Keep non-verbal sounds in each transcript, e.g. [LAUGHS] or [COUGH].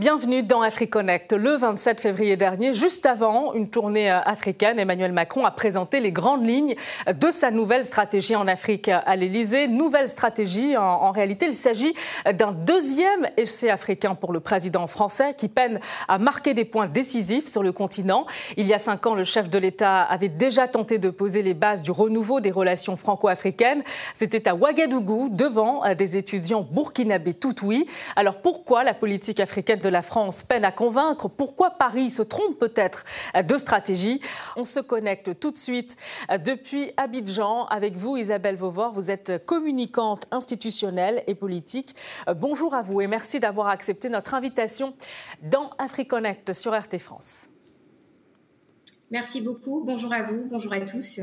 Bienvenue dans AfriConnect. Le 27 février dernier, juste avant une tournée euh, africaine, Emmanuel Macron a présenté les grandes lignes de sa nouvelle stratégie en Afrique à l'Élysée. Nouvelle stratégie, en, réalité, il s'agit d'un deuxième essai africain pour le président français qui peine à marquer des points décisifs sur le continent. Il y a cinq ans, le chef de l'État avait déjà tenté de poser les bases du renouveau des relations franco-africaines. C'était à Ouagadougou, devant euh, des étudiants burkinabés tout oui. Alors pourquoi la politique africaine de de la France peine à convaincre. Pourquoi Paris se trompe peut-être de stratégie On se connecte tout de suite depuis Abidjan avec vous, Isabelle Vauvor. Vous êtes communicante institutionnelle et politique. Bonjour à vous et merci d'avoir accepté notre invitation dans AfriConnect sur RT France. Merci beaucoup. Bonjour à vous. Bonjour à tous.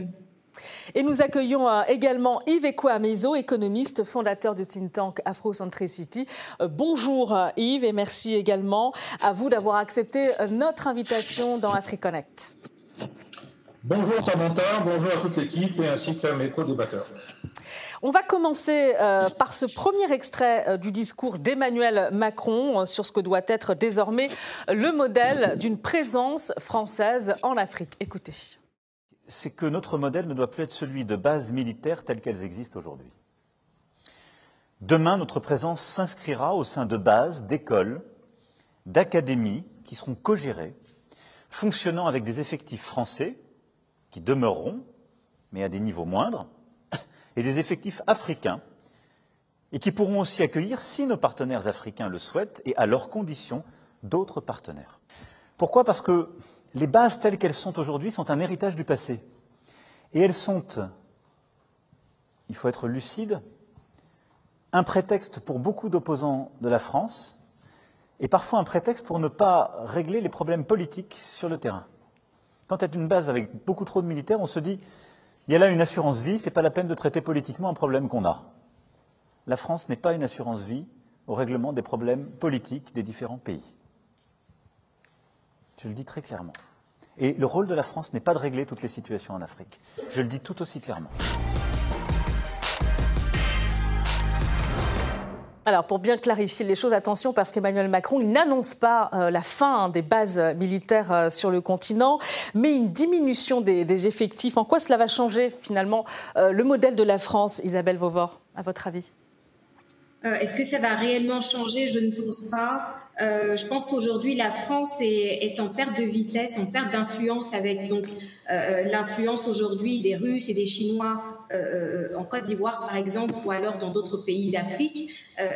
Et nous accueillons euh, également Yves Ekwamizo, économiste, fondateur du think tank Afrocentricity. Euh, bonjour euh, Yves et merci également à vous d'avoir accepté notre invitation dans AfriConnect. Bonjour Samantha, bonjour à toute l'équipe et ainsi qu'à mes co-débatteurs. On va commencer par ce premier extrait du discours d'Emmanuel Macron sur ce que doit être désormais le modèle d'une présence française en Afrique. Écoutez c'est que notre modèle ne doit plus être celui de bases militaires telles qu'elles existent aujourd'hui. Demain, notre présence s'inscrira au sein de bases, d'écoles, d'académies qui seront co-gérées, fonctionnant avec des effectifs français qui demeureront, mais à des niveaux moindres, et des effectifs africains, et qui pourront aussi accueillir, si nos partenaires africains le souhaitent, et à leurs conditions, d'autres partenaires. Pourquoi? Parce que les bases telles qu'elles sont aujourd'hui sont un héritage du passé. Et elles sont, il faut être lucide, un prétexte pour beaucoup d'opposants de la France et parfois un prétexte pour ne pas régler les problèmes politiques sur le terrain. Quand tu as une base avec beaucoup trop de militaires, on se dit il y a là une assurance vie, c'est pas la peine de traiter politiquement un problème qu'on a. La France n'est pas une assurance vie au règlement des problèmes politiques des différents pays. Je le dis très clairement. Et le rôle de la France n'est pas de régler toutes les situations en Afrique. Je le dis tout aussi clairement. Alors, pour bien clarifier les choses, attention, parce qu'Emmanuel Macron, n'annonce pas euh, la fin des bases militaires euh, sur le continent, mais une diminution des, effectifs. En quoi cela va changer, finalement, euh, le modèle de la France, Isabelle Vauvor, à votre avis? Est-ce que ça va réellement changer? Je ne pense pas. Euh, je pense qu'aujourd'hui la France est, en perte de vitesse, en perte d'influence avec donc euh, l'influence aujourd'hui des Russes et des Chinois euh, en Côte d'Ivoire par exemple ou alors dans d'autres pays d'Afrique.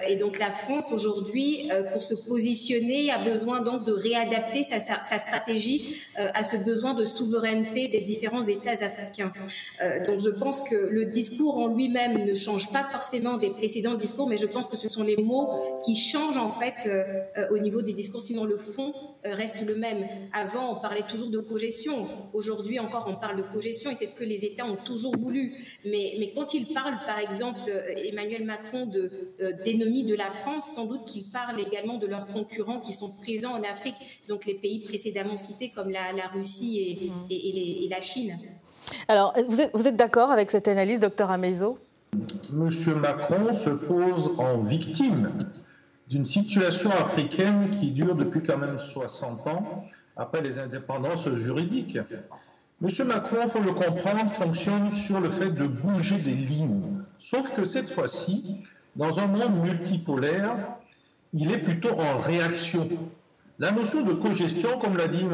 Et donc la France aujourd'hui pour se positionner a besoin donc de réadapter sa stratégie à ce besoin de souveraineté des différents États africains. donc je pense que le discours en lui-même ne change pas forcément des précédents discours, mais je pense que ce sont les mots qui changent en fait au niveau des discours, sinon le fond euh, reste le même. Avant, on parlait toujours de cogestion. Aujourd'hui encore, on parle de cogestion et c'est ce que les États ont toujours voulu. Mais, mais quand il parle, par exemple, euh, Emmanuel Macron de euh, d'ennemis de la France, sans doute qu'il parle également de leurs concurrents qui sont présents en Afrique, donc les pays précédemment cités comme la, Russie et, mm. et, la Chine. Alors, vous êtes, vous êtes d'accord avec cette analyse, docteur Amezo? Monsieur Macron se pose en victime d'une situation africaine qui dure depuis quand même 60 ans, après les indépendances juridiques. Monsieur Macron, faut le comprendre, fonctionne sur le fait de bouger des lignes. Sauf que cette fois-ci, dans un monde multipolaire, il est plutôt en réaction. La notion de cogestion, comme l'a dit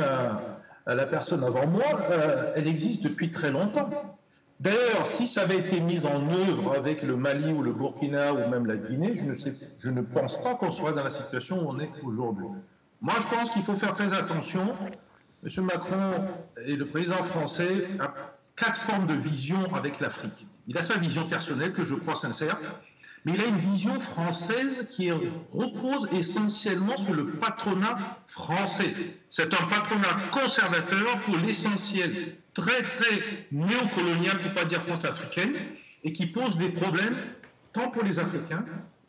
la personne avant moi, euh, elle existe depuis très longtemps. D'ailleurs, si ça avait été mis en œuvre avec le Mali ou le Burkina ou même la Guinée, je ne, pense pas qu'on soit dans la situation où on est aujourd'hui. Moi, je pense qu'il faut faire très attention. M. Macron et le président français a quatre formes de vision avec l'Afrique. Il a sa vision personnelle, que je crois sincère, mais il a une vision française qui repose essentiellement sur le patronat français. C'est un patronat conservateur pour l'essentiel, très très néocolonial, pour ne pas dire France africaine, et qui pose des problèmes tant pour les Africains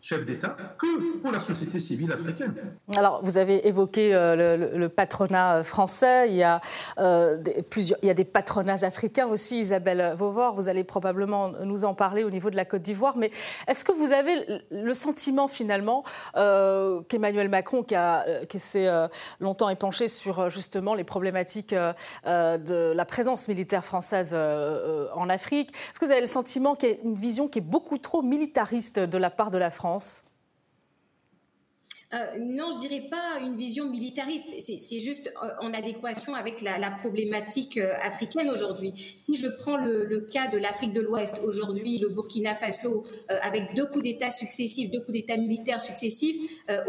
chef d'État que pour la société civile africaine. Alors, vous avez évoqué euh, le, patronat euh, français. Il y, a, euh, des, plusieurs, il y a des patronats africains aussi, Isabelle Vauvor. Vous allez probablement nous en parler au niveau de la Côte d'Ivoire. Mais est-ce que vous avez le sentiment finalement qu'Emmanuel Macron, qui, qui s'est longtemps épanché sur justement les problématiques de la présence militaire française en Afrique, est-ce que vous avez le sentiment qu'il y a une vision qui est beaucoup trop militariste de la part de la France? sens euh, non, je dirais pas une vision militariste. C'est juste euh, en adéquation avec la, problématique euh, africaine aujourd'hui. Si je prends le, cas de l'Afrique de l'Ouest aujourd'hui, le Burkina Faso, avec deux coups d'État successifs, deux coups d'État militaires successifs,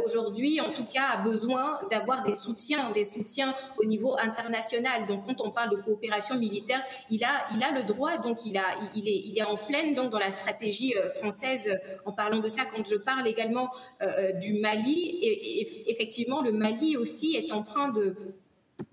aujourd'hui, en tout cas, a besoin d'avoir des soutiens, des soutiens au niveau international. Donc, quand on parle de coopération militaire, il a, il a le droit. Donc, il a, il est, en pleine donc dans la stratégie française. En parlant de ça, quand je parle également du Mali et, effectivement, le Mali aussi est en train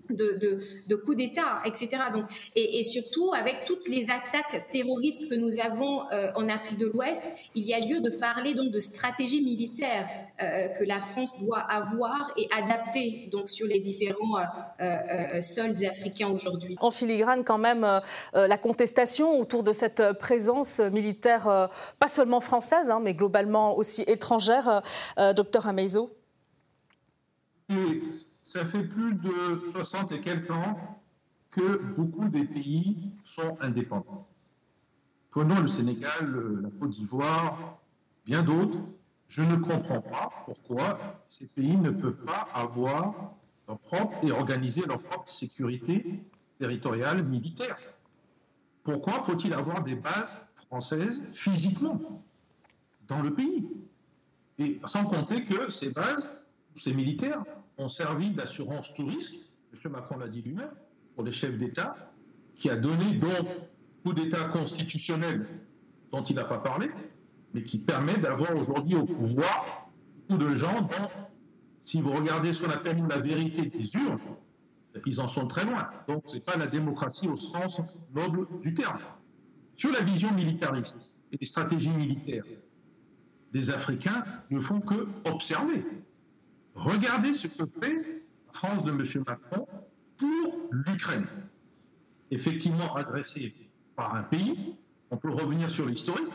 de de, de, coups d'État, etc. Donc, et, surtout, avec toutes les attaques terroristes que nous avons euh, en Afrique de l'Ouest, il y a lieu de parler donc de stratégie militaire euh, que la France doit avoir et adapter donc sur les différents euh, sols africains aujourd'hui. En filigrane, quand même, la contestation autour de cette présence militaire, pas seulement française, hein, mais globalement aussi étrangère, docteur Ameizo ça fait plus de 60 et quelques ans que beaucoup des pays sont indépendants. Prenons le Sénégal, la Côte d'Ivoire, bien d'autres. Je ne comprends pas pourquoi ces pays ne peuvent pas avoir leur propre et organiser leur propre sécurité territoriale militaire. Pourquoi faut-il avoir des bases françaises physiquement dans le pays? Et sans compter que ces bases, ces militaires, ont servi d'assurance tout risque, M. Macron l'a dit lui-même, pour les chefs d'État, qui a donné donc coup d'État constitutionnel dont il n'a pas parlé, mais qui permet d'avoir aujourd'hui au pouvoir beaucoup de gens dont, si vous regardez ce qu'on appelle la vérité des urnes, ils en sont très loin. Donc ce n'est pas la démocratie au sens noble du terme. Sur la vision militariste et les stratégies militaires, les Africains ne font que observer. Regardez ce que fait la France de M. Macron pour l'Ukraine. Effectivement adressé par un pays, on peut revenir sur l'historique,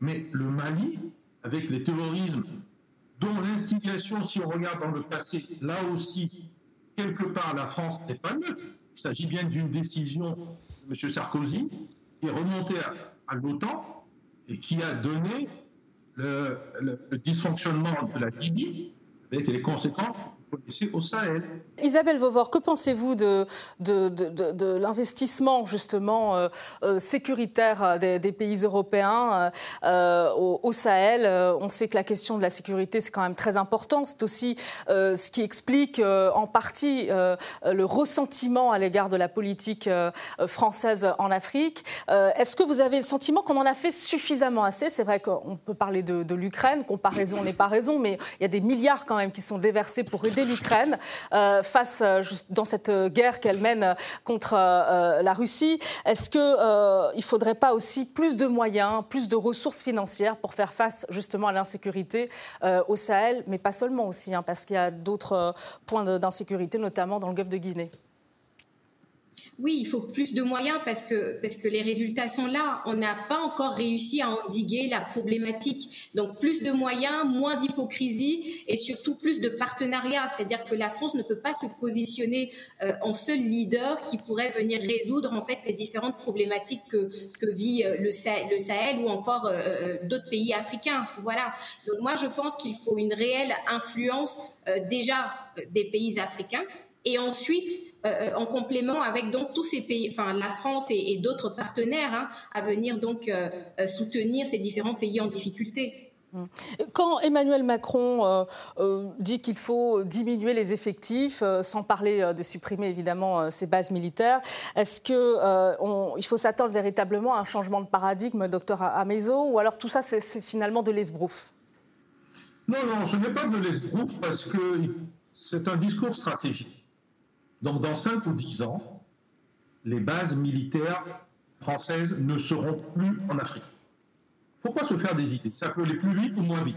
mais le Mali, avec les terrorismes dont l'instigation, si on regarde dans le passé, là aussi, quelque part, la France n'est pas neutre. Il s'agit bien d'une décision de M. Sarkozy qui est remontée à, l'OTAN et qui a donné le, dysfonctionnement de la Libye les conséquences au Sahel. Isabelle Vauvor, que pensez-vous de, de, de, l'investissement justement euh, euh, sécuritaire des, pays européens euh, au, Sahel? On sait que la question de la sécurité, c'est quand même très important. C'est aussi ce qui explique en partie le ressentiment à l'égard de la politique française en Afrique. Est-ce que vous avez le sentiment qu'on en a fait suffisamment assez? C'est vrai qu'on peut parler de, l'Ukraine, comparaison n'est pas raison, mais il y a des milliards quand même qui sont déversés pour aider l'Ukraine euh, face euh, dans cette guerre qu'elle mène contre euh, la Russie. Est-ce qu'il ne faudrait pas aussi plus de moyens, plus de ressources financières pour faire face justement à l'insécurité au Sahel, mais pas seulement aussi, hein, parce qu'il y a d'autres points d'insécurité, notamment dans le golfe de Guinée? Oui, il faut plus de moyens parce que, parce que les résultats sont là. On n'a pas encore réussi à endiguer la problématique. Donc plus de moyens, moins d'hypocrisie et surtout plus de partenariat. C'est-à-dire que la France ne peut pas se positionner euh, en seul leader qui pourrait venir résoudre en fait les différentes problématiques que, que vit euh, le, Sahel, ou encore euh, d'autres pays africains. Voilà. Donc moi je pense qu'il faut une réelle influence déjà des pays africains et ensuite, euh, euh, en complément avec donc tous ces pays, enfin la France et, d'autres partenaires, hein, à venir donc euh, soutenir ces différents pays en difficulté. Hum. Quand Emmanuel Macron dit qu'il faut diminuer les effectifs, sans parler de supprimer évidemment ces bases militaires, est-ce qu'il faut s'attendre véritablement à un changement de paradigme, docteur Amezo, ou alors tout ça c'est finalement de l'esbrouf? Non, non, ce n'est pas de l'esbrouf parce que c'est un discours stratégique. Donc dans 5 ou 10 ans, les bases militaires françaises ne seront plus en Afrique. ne faut pas se faire des idées. Ça peut aller plus vite ou moins vite.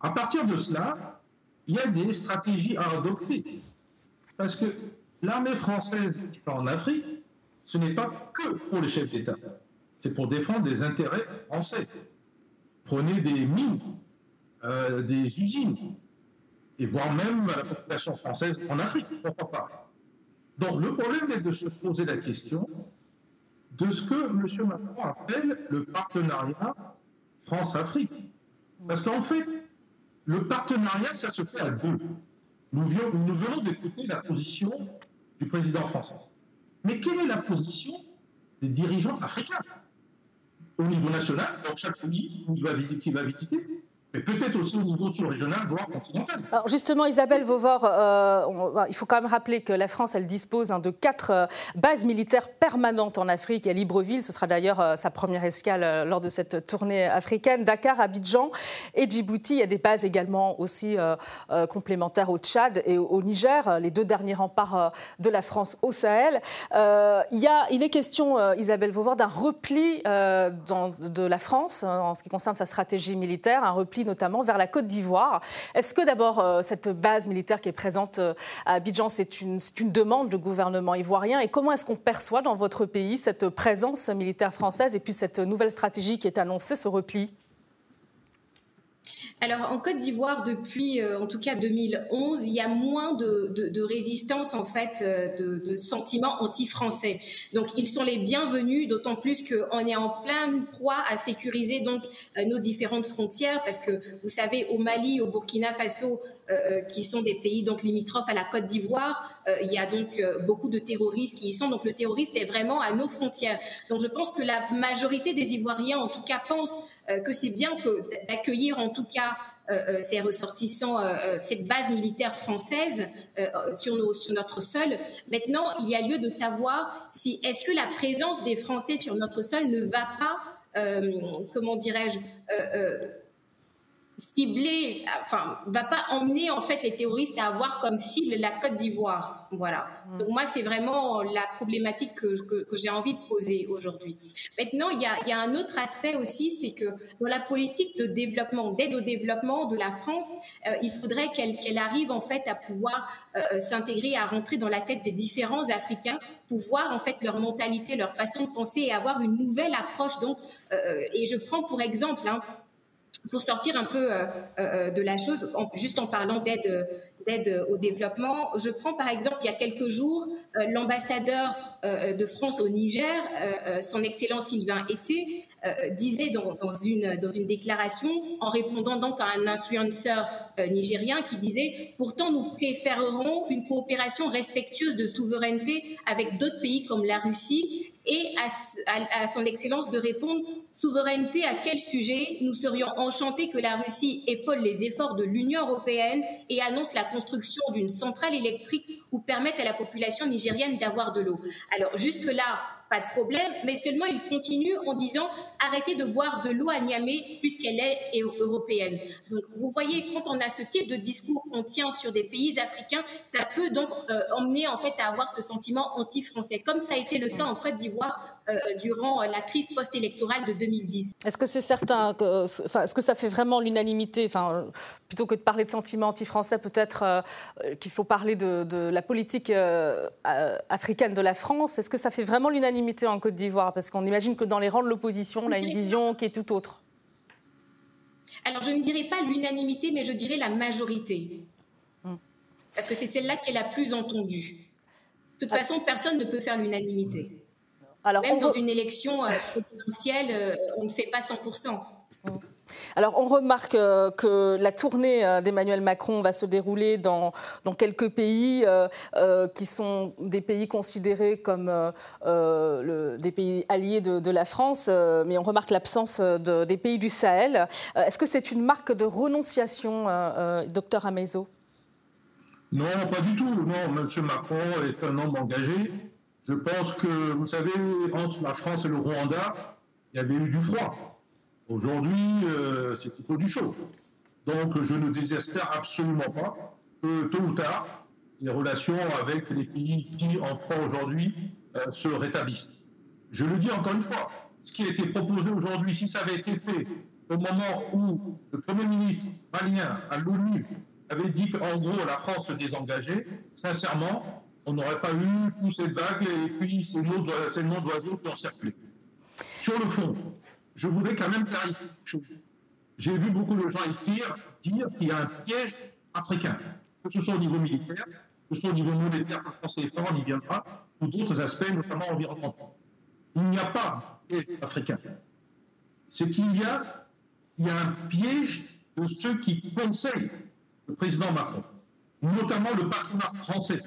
À partir de cela, il y a des stratégies à adopter. Parce que l'armée française en Afrique, ce n'est pas que pour les chefs d'État. C'est pour défendre des intérêts français. Prenez des mines, euh, des usines, et voire même la population française en Afrique, pourquoi pas. Donc le problème est de se poser la question de ce que M. Macron appelle le partenariat France-Afrique. Parce qu'en fait, le partenariat, ça se fait à deux. Nous, venons d'écouter la position du président français. Mais quelle est la position des dirigeants africains? Au niveau national, dans chaque pays qui va visiter, mais peut-être aussi au niveau sous-régional, voire continental. Alors justement, Isabelle Vauvor, euh, il faut quand même rappeler que la France, elle dispose hein, de quatre euh, bases militaires permanentes en Afrique. à Libreville, ce sera d'ailleurs euh, sa première escale lors de cette tournée africaine. Dakar, Abidjan et Djibouti. Il y a des bases également aussi complémentaires au Tchad et au, Niger, les deux derniers remparts de la France au Sahel. il, y a, il est question, Isabelle Vauvor, d'un repli de la France en ce qui concerne sa stratégie militaire, un repli notamment vers la Côte d'Ivoire. Est-ce que d'abord euh, cette base militaire qui est présente euh, à Abidjan, c'est une, une, demande du gouvernement ivoirien? Et comment est-ce qu'on perçoit dans votre pays cette présence militaire française et puis cette nouvelle stratégie qui est annoncée, ce repli? Alors en Côte d'Ivoire, depuis euh, en tout cas 2011, il y a moins de, résistance en fait, euh, de, de, sentiments anti-français. Donc ils sont les bienvenus, d'autant plus qu'on est en pleine proie à sécuriser donc euh, nos différentes frontières, parce que vous savez au Mali, au Burkina Faso, qui sont des pays donc limitrophes à la Côte d'Ivoire, il y a donc beaucoup de terroristes qui y sont. Donc le terroriste est vraiment à nos frontières. Donc je pense que la majorité des Ivoiriens, en tout cas, pensent que c'est bien d'accueillir en tout cas euh, euh, ces ressortissants, euh, cette base militaire française sur, sur notre sol. Maintenant, il y a lieu de savoir si est-ce que la présence des Français sur notre sol ne va pas, comment dirais-je, cibler, enfin, va pas emmener en fait les terroristes à avoir comme cible la Côte d'Ivoire. Voilà. Mm. Donc moi, c'est vraiment la problématique que, que, j'ai envie de poser aujourd'hui. Maintenant, il y a, y a, un autre aspect aussi, c'est que dans la politique de développement, d'aide au développement de la France, euh, il faudrait qu'elle arrive en fait à pouvoir euh, s'intégrer, à rentrer dans la tête des différents Africains, pour voir en fait leur mentalité, leur façon de penser et avoir une nouvelle approche. Donc, euh, et je prends pour exemple. Hein, pour sortir un peu euh, euh, de la chose, juste en parlant d'aide d'aide au développement, je prends par exemple il y a quelques jours euh, l'ambassadeur de France au Niger, son Excellence Sylvain Été, disait dans, une dans une déclaration en répondant donc à un influenceur nigérien qui disait pourtant nous préférerons une coopération respectueuse de souveraineté avec d'autres pays comme la Russie et à, à, son Excellence de répondre souveraineté à quel sujet Nous serions enchantés que la Russie épaule les efforts de l'Union européenne et annonce la construction d'une centrale électrique ou permette à la population nigérienne d'avoir de l'eau. Alors jusque-là, pas de problème, mais seulement il continue en disant arrêtez de boire de l'eau à Niamey puisqu'elle est européenne. Donc vous voyez, quand on a ce type de discours qu'on tient sur des pays africains, ça peut donc euh, emmener en fait à avoir ce sentiment anti-français, comme ça a été le cas en Côte d'Ivoire euh, durant la crise post-électorale de 2010. Est-ce que c'est certain, est-ce que ça fait vraiment l'unanimité, enfin, plutôt que de parler de sentiments anti-français, peut-être euh, qu'il faut parler de la politique africaine de la France. Est-ce que ça fait vraiment l'unanimité en Côte d'Ivoire Parce qu'on imagine que dans les rangs de l'opposition, on a une vision qui est tout autre. Alors, je ne dirais pas l'unanimité, mais je dirais la majorité. Hmm. Parce que c'est celle-là qui est la plus entendue. De toute ah. façon, personne ne peut faire l'unanimité. Alors, Même dans une élection euh, présidentielle, euh, on ne fait pas 100%. Alors on remarque euh, que la tournée euh, d'Emmanuel Macron va se dérouler dans, quelques pays euh, qui sont des pays considérés comme des pays alliés de, la France, mais on remarque l'absence des pays du Sahel. Est-ce que c'est une marque de renonciation, docteur Amezo? Non, pas du tout. Non, M. Macron est un homme engagé. Je pense que, vous savez, entre la France et le Rwanda, il y avait eu du froid. Aujourd'hui, euh, c'est plutôt du chaud. Donc, je ne désespère absolument pas que tôt ou tard, les relations avec les pays qui en font aujourd'hui euh, se rétablissent. Je le dis encore une fois, ce qui a été proposé aujourd'hui, si ça avait été fait au moment où le Premier ministre malien à l'ONU avait dit qu'en gros la France se désengageait, sincèrement, on n'aurait pas eu toutes ces vagues et puis ces noms d'oiseaux qui ont circulé. Sur le fond, je voudrais quand même clarifier quelque chose. J'ai vu beaucoup de gens écrire, dire qu'il y a un piège africain, que ce soit au niveau militaire, que ce soit au niveau monétaire, que le français fort, on y viendra, ou d'autres aspects, notamment environnementaux. Il n'y a pas de piège africain. C'est qu'il y a, il y a un piège de ceux qui conseillent le président Macron, notamment le patronat français.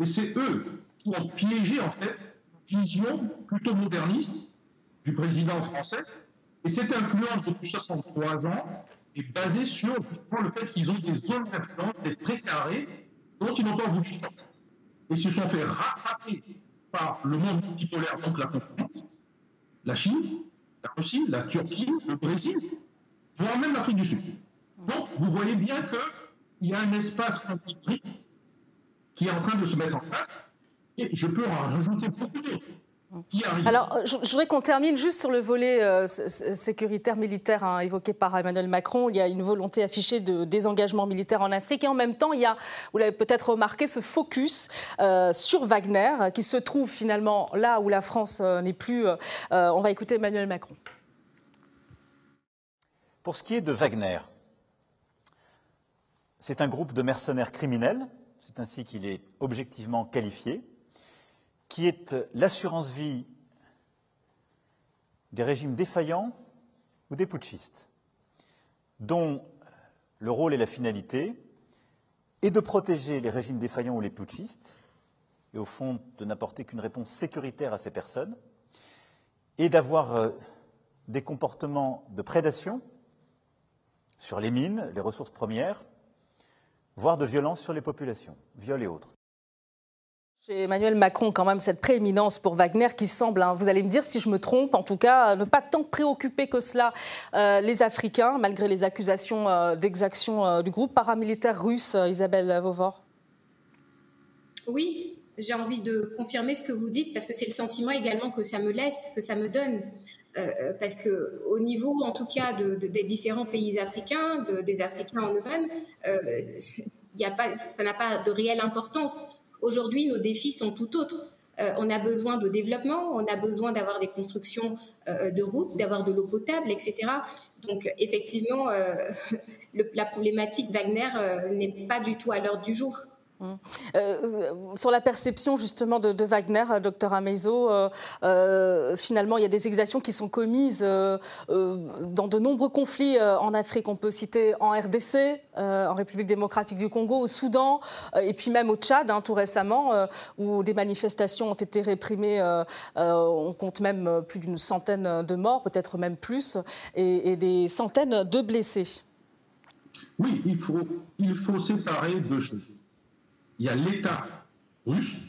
Et c'est eux qui ont piégé, en fait, une vision plutôt moderniste du président français. Et cette influence depuis 63 ans est basée sur le fait qu'ils ont des zones d'influence, des très carrés, dont ils n'ont pas voulu sortir. Et se sont fait rattraper par le monde multipolaire, donc la concurrence, la Chine, la Russie, la Turquie, le Brésil, voire même l'Afrique du Sud. Donc, vous voyez bien qu'il y a un espace qui est en train de se mettre en place, et je peux en rajouter beaucoup d'autres. Alors, je, voudrais qu'on termine juste sur le volet euh, sécuritaire militaire hein, évoqué par Emmanuel Macron. Il y a une volonté affichée de désengagement militaire en Afrique et en même temps, il y a, vous l'avez peut-être remarqué, ce focus euh, sur Wagner qui se trouve finalement là où la France euh, n'est plus. on va écouter Emmanuel Macron. Pour ce qui est de Wagner, c'est un groupe de mercenaires criminels, c'est ainsi qu'il est objectivement qualifié qui est l'assurance vie des régimes défaillants ou des putschistes, dont le rôle et la finalité est de protéger les régimes défaillants ou les putschistes, et au fond de n'apporter qu'une réponse sécuritaire à ces personnes, et d'avoir euh, des comportements de prédation sur les mines, les ressources premières, voire de violence sur les populations, viol et autres. Chez Emmanuel Macron, quand même, cette prééminence pour Wagner qui semble, hein, vous allez me dire si je me trompe, en tout cas, ne pas tant préoccuper que cela euh, les Africains, malgré les accusations euh, d'exaction euh, du groupe paramilitaire russe, Isabelle Vauvor. Oui, j'ai envie de confirmer ce que vous dites parce que c'est le sentiment également que ça me laisse, que ça me donne. parce que au niveau, en tout cas, des différents pays africains, des Africains en eux-mêmes, ça n'a pas de réelle importance. Aujourd'hui, nos défis sont tout autres. Euh, on a besoin de développement, on a besoin d'avoir des constructions euh, de routes, d'avoir de l'eau potable, etc. Donc, effectivement, euh, [LAUGHS] la problématique Wagner n'est pas du tout à l'ordre du jour. Hum. Euh, sur la perception justement de, Wagner, euh, docteur Amezo, euh, finalement il y a des exactions qui sont commises dans de nombreux conflits en Afrique. On peut citer en RDC, en République démocratique du Congo, au Soudan, et puis même au Tchad, hein, tout récemment, où des manifestations ont été réprimées. on compte même plus d'une centaine de morts, peut-être même plus, et, et, des centaines de blessés. Oui, il faut, il faut séparer deux choses il y a l'État russe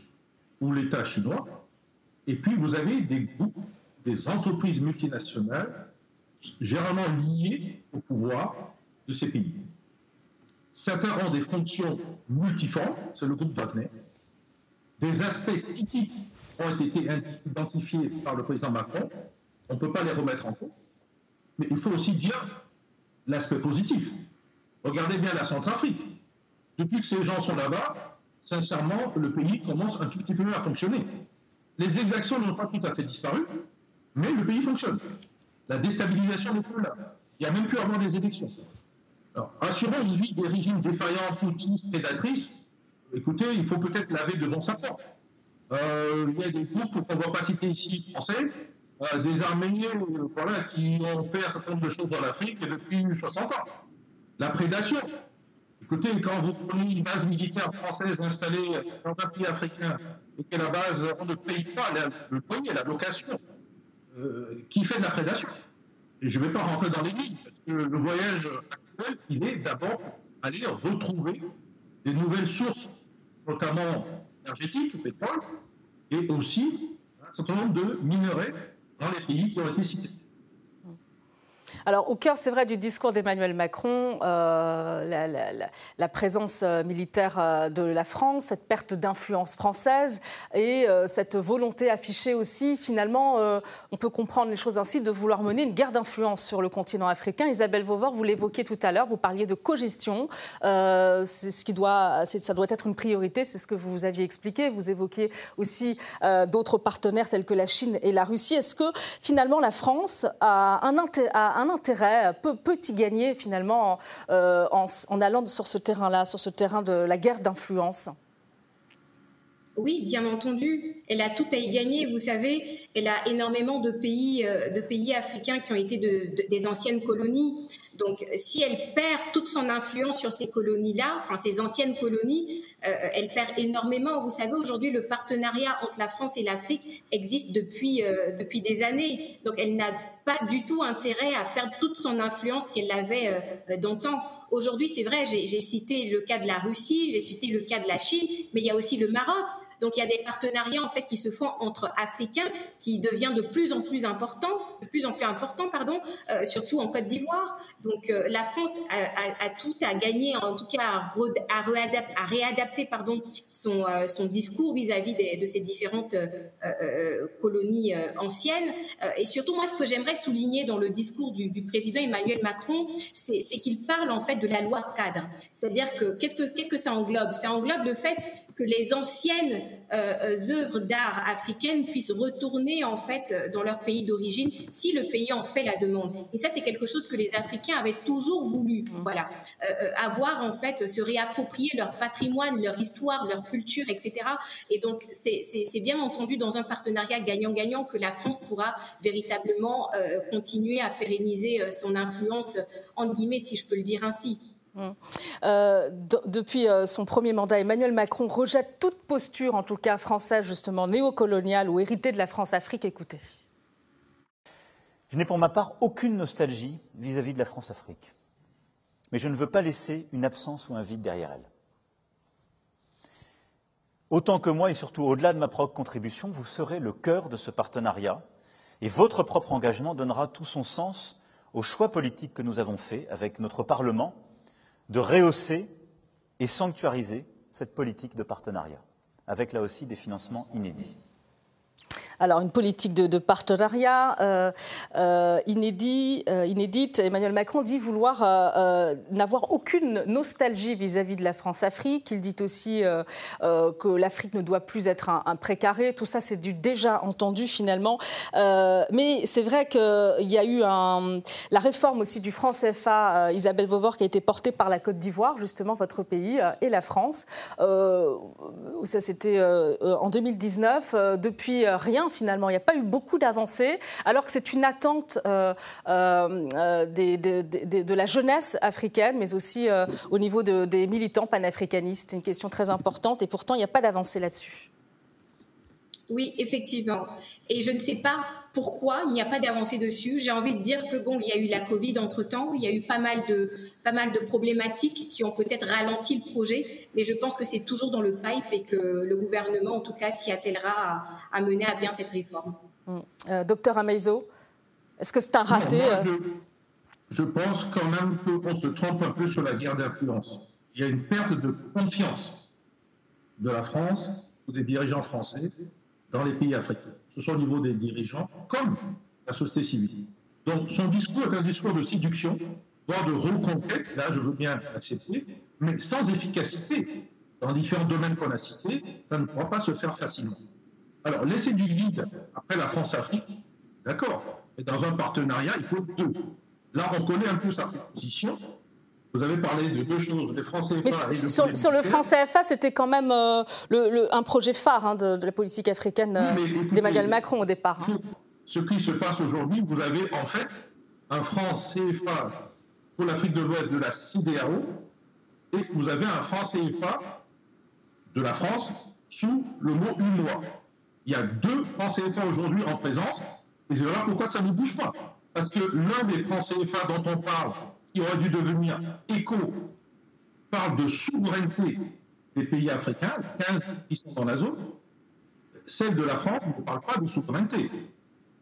ou l'État chinois, et puis vous avez des groupes, des entreprises multinationales, généralement liées au pouvoir de ces pays. Certains ont des fonctions multiformes, c'est le groupe Wagner. Des aspects typiques ont été identifiés par le président Macron. On ne peut pas les remettre en cause. Mais il faut aussi dire l'aspect positif. Regardez bien la Centrafrique. Depuis que ces gens sont là-bas, sincèrement, le pays commence un tout petit peu à fonctionner. Les exactions n'ont pas tout à fait disparu, mais le pays fonctionne. La déstabilisation n'est plus là. Il n'y a même plus à avoir des élections. Alors, assurance vie des régimes défaillants, poutistes, prédatrices, écoutez, il faut peut-être laver devant sa porte. Euh, il y a des groupes qu'on ne va pas citer ici, français, euh, des armées euh, voilà, qui ont fait un certain nombre de choses en Afrique depuis 60 ans. La prédation, Écoutez, quand vous prenez une base militaire française installée dans un pays africain et que la base, on ne paye pas le loyer, la location, euh, qui fait de la prédation? Et je ne vais pas rentrer dans les lignes, parce que le voyage actuel, il est d'abord aller retrouver des nouvelles sources, notamment énergétiques, pétrole, et aussi un certain nombre de minerais dans les pays qui ont été cités. Alors, au cœur, c'est vrai, du discours d'Emmanuel Macron, euh, la, présence euh, militaire euh, de la France, cette perte d'influence française et cette volonté affichée aussi, finalement, on peut comprendre les choses ainsi, de vouloir mener une guerre d'influence sur le continent africain. Isabelle Vauvor, vous l'évoquiez tout à l'heure, vous parliez de cogestion. ce qui doit, ça doit être une priorité, c'est ce que vous aviez expliqué. Vous évoquiez aussi d'autres partenaires tels que la Chine et la Russie. Est-ce que, finalement, la France a un intérêt un intérêt, peut, peut y gagner finalement euh, en, allant sur ce terrain-là, sur ce terrain de la guerre d'influence oui, bien entendu, elle a tout à y gagner. Vous savez, elle a énormément de pays, euh, de pays africains qui ont été des anciennes colonies. Donc, si elle perd toute son influence sur ces colonies-là, enfin ces anciennes colonies, euh, elle perd énormément. Vous savez, aujourd'hui, le partenariat entre la France et l'Afrique existe depuis euh, depuis des années. Donc, elle n'a pas du tout intérêt à perdre toute son influence qu'elle avait euh, d'antan. Aujourd'hui, c'est vrai, j'ai cité le cas de la Russie, j'ai cité le cas de la Chine, mais il y a aussi le Maroc. Donc il y a des partenariats en fait qui se font entre Africains qui devient de plus en plus important, de plus en plus important pardon, euh, surtout en Côte d'Ivoire. Donc euh, la France a, tout à gagner, en tout cas à, à, réadapter, pardon son, euh, discours vis-à-vis de ces différentes colonies anciennes. et surtout moi ce que j'aimerais souligner dans le discours du, du président Emmanuel Macron, c'est qu'il parle en fait de la loi cadre. C'est-à-dire que qu'est-ce que qu'est-ce que ça englobe? Ça englobe le fait que les anciennes euh, euh, œuvres d'art africaines puissent retourner en fait dans leur pays d'origine si le pays en fait la demande. Et ça, c'est quelque chose que les Africains avaient toujours voulu. Mmh. Voilà, euh, avoir en fait se réapproprier leur patrimoine, leur histoire, leur culture, etc. Et donc, c'est bien entendu dans un partenariat gagnant-gagnant que la France pourra véritablement continuer à pérenniser son influence, entre guillemets, si je peux le dire ainsi. Hum. Euh, depuis euh, son premier mandat, Emmanuel Macron rejette toute posture, en tout cas française, justement néocoloniale ou héritée de la France-Afrique. Écoutez. Je n'ai pour ma part aucune nostalgie vis-à-vis de la France-Afrique. Mais je ne veux pas laisser une absence ou un vide derrière elle. Autant que moi, et surtout au-delà de ma propre contribution, vous serez le cœur de ce partenariat et votre propre engagement donnera tout son sens aux choix politiques que nous avons faits avec notre Parlement de rehausser et sanctuariser cette politique de partenariat, avec là aussi des financements inédits. Alors, une politique de, partenariat euh, euh, euh, inédite. Emmanuel Macron dit vouloir n'avoir aucune nostalgie vis-à-vis de la France-Afrique. Il dit aussi que l'Afrique ne doit plus être un, précaré. Tout ça, c'est du déjà entendu finalement. mais c'est vrai qu'il y a eu la réforme aussi du franc CFA, Isabelle Vauvor, qui a été portée par la Côte d'Ivoire, justement, votre pays, et la France. ça, c'était en 2019. depuis rien finalement. Il n'y a pas eu beaucoup d'avancées, alors que c'est une attente euh, euh, euh, de la jeunesse africaine, mais aussi au niveau des militants panafricanistes. C'est une question très importante et pourtant il n'y a pas d'avancée là-dessus. Oui, effectivement. Et je ne sais pas pourquoi il n'y a pas d'avancée dessus. J'ai envie de dire que bon, il y a eu la Covid entre temps, il y a eu pas mal de pas mal de problématiques qui ont peut-être ralenti le projet, mais je pense que c'est toujours dans le pipe et que le gouvernement, en tout cas, s'y attellera à, mener à bien cette réforme. Hum. Euh, docteur Ameizo, est-ce que c'est un raté euh je, je, pense quand même qu'on se trompe un peu sur la guerre d'influence. Il y a une perte de confiance de la France ou des dirigeants français dans les pays africains, ce soit au niveau des dirigeants comme la société civile. Donc son discours est un discours de séduction, voire de reconquête, là je veux bien accepter, mais sans efficacité. Dans différents domaines qu'on a cités, ça ne pourra pas se faire facilement. Alors laisser du vide après la France-Afrique, d'accord, mais dans un partenariat, il faut deux. Là, on connaît un peu sa position, vous avez parlé de deux choses, les francs CFA et sur, le franc CFA, c'était quand même euh, le, un projet phare hein, de, la politique africaine euh, d'Emmanuel Macron au départ. Hein. Ce qui se passe aujourd'hui, vous avez en fait un franc CFA pour l'Afrique de l'Ouest de la CDAO et vous avez un franc CFA de la France sous le mot UNOA. Il y a deux francs CFA aujourd'hui en présence et c'est voilà pourquoi ça ne bouge pas. Parce que l'un des francs CFA dont on parle qui aurait dû devenir éco, parle de souveraineté des pays africains, 15 qui sont dans la zone. Celle de la France ne parle pas de souveraineté.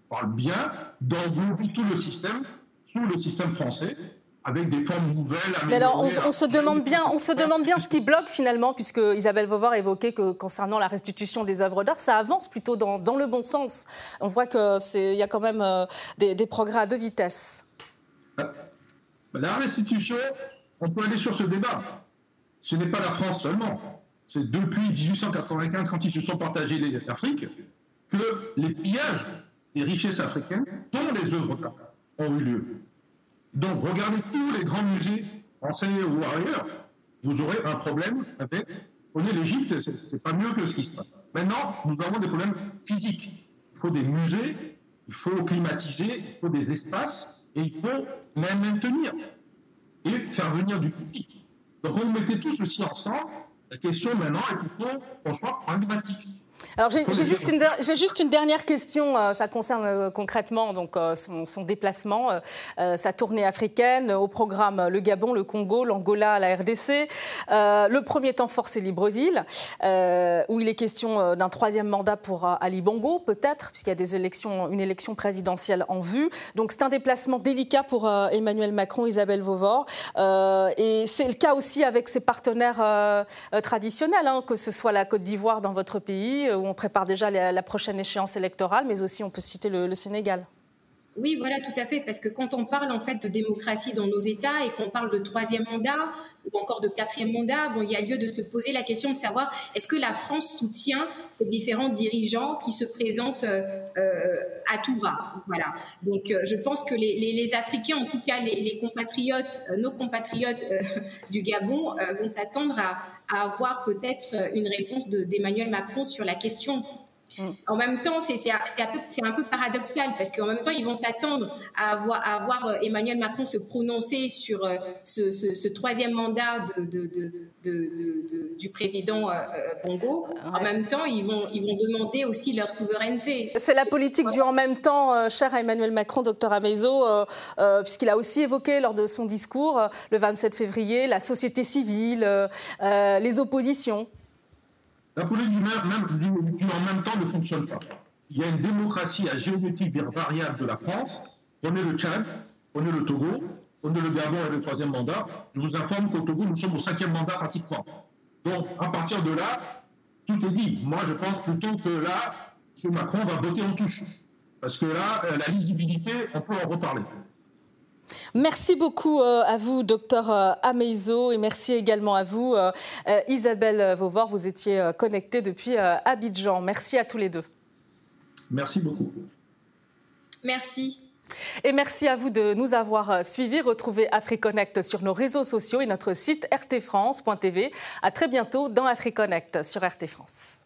On parle bien d'englober tout le système sous le système français avec des formes nouvelles. Mais alors, on, se demande bien, on se demande bien ce qui bloque finalement, puisque Isabelle Vauvard évoquait que concernant la restitution des œuvres d'art, ça avance plutôt dans, le bon sens. On voit qu'il y a quand même euh, des, progrès à deux vitesses. La restitution, on peut aller sur ce débat. Ce n'est pas la France seulement. C'est depuis 1895, quand ils se sont partagés l'Afrique, que les pillages des richesses africaines, dont les œuvres d'art, ont eu lieu. Donc, regardez tous les grands musées français ou ailleurs, vous aurez un problème avec. Prenez l'Égypte, c'est pas mieux que ce qui se passe. Maintenant, nous avons des problèmes physiques. Il faut des musées, il faut climatiser, il faut des espaces, et il faut les maintenir et faire venir du public. Donc, on mettait tout ceci ensemble. La question maintenant est plutôt, franchement, pragmatique. Alors j'ai juste, juste, une dernière question, euh, ça concerne euh, concrètement donc, euh, son, déplacement, sa tournée africaine, au programme le Gabon, le Congo, l'Angola, la RDC. le premier temps force Libreville, où il est question d'un troisième mandat pour Ali Bongo, peut-être, puisqu'il y a des élections, une élection présidentielle en vue. Donc c'est un déplacement délicat pour Emmanuel Macron, Isabelle Vauvor. et c'est le cas aussi avec ses partenaires traditionnels, hein, que ce soit la Côte d'Ivoire dans votre pays où on prépare déjà la, prochaine échéance électorale, mais aussi on peut citer le, Sénégal. Oui, voilà, tout à fait, parce que quand on parle en fait de démocratie dans nos États et qu'on parle de troisième mandat ou encore de quatrième mandat, bon, il y a lieu de se poser la question de savoir est-ce que la France soutient les différents dirigeants qui se présentent euh, euh, à tout va? Voilà. Donc, euh, je pense que les, Africains, en tout cas les, compatriotes, nos compatriotes [LAUGHS] du Gabon, vont s'attendre à, avoir peut-être une réponse d'Emmanuel Macron sur la question. Mm. En même temps, c'est un, un, peu paradoxal parce qu'en même temps, ils vont s'attendre à avoir, à avoir, euh, Emmanuel Macron se prononcer sur euh, ce, ce, troisième mandat de, de, de, du président Bongo. En même temps, ils vont, ils vont demander aussi leur souveraineté. C'est la politique du en même temps, cher à Emmanuel Macron, docteur Amezo, puisqu'il a aussi évoqué lors de son discours le 27 février la société civile, les oppositions. La politique du, même, en même temps ne fonctionne pas. Il y a une démocratie à géométrie variable de la France. Prenez le Tchad, prenez le Togo, prenez le Gabon et le troisième mandat. Je vous informe qu'au Togo, nous sommes au cinquième mandat pratiquement. Donc, à partir de là, tout est dit. Moi, je pense plutôt que là, M. Macron va botter en touche. Parce que là, euh, la lisibilité, on peut en reparler. Merci beaucoup euh, à vous, docteur euh, Ameizo, et merci également à vous, euh, Isabelle Vauvor. Vous étiez connectée depuis Abidjan. Merci à tous les deux. Merci beaucoup. Merci. Et merci à vous de nous avoir suivis. Retrouvez AfriConnect sur nos réseaux sociaux et notre site rtfrance.tv. À très bientôt dans AfriConnect sur RT France.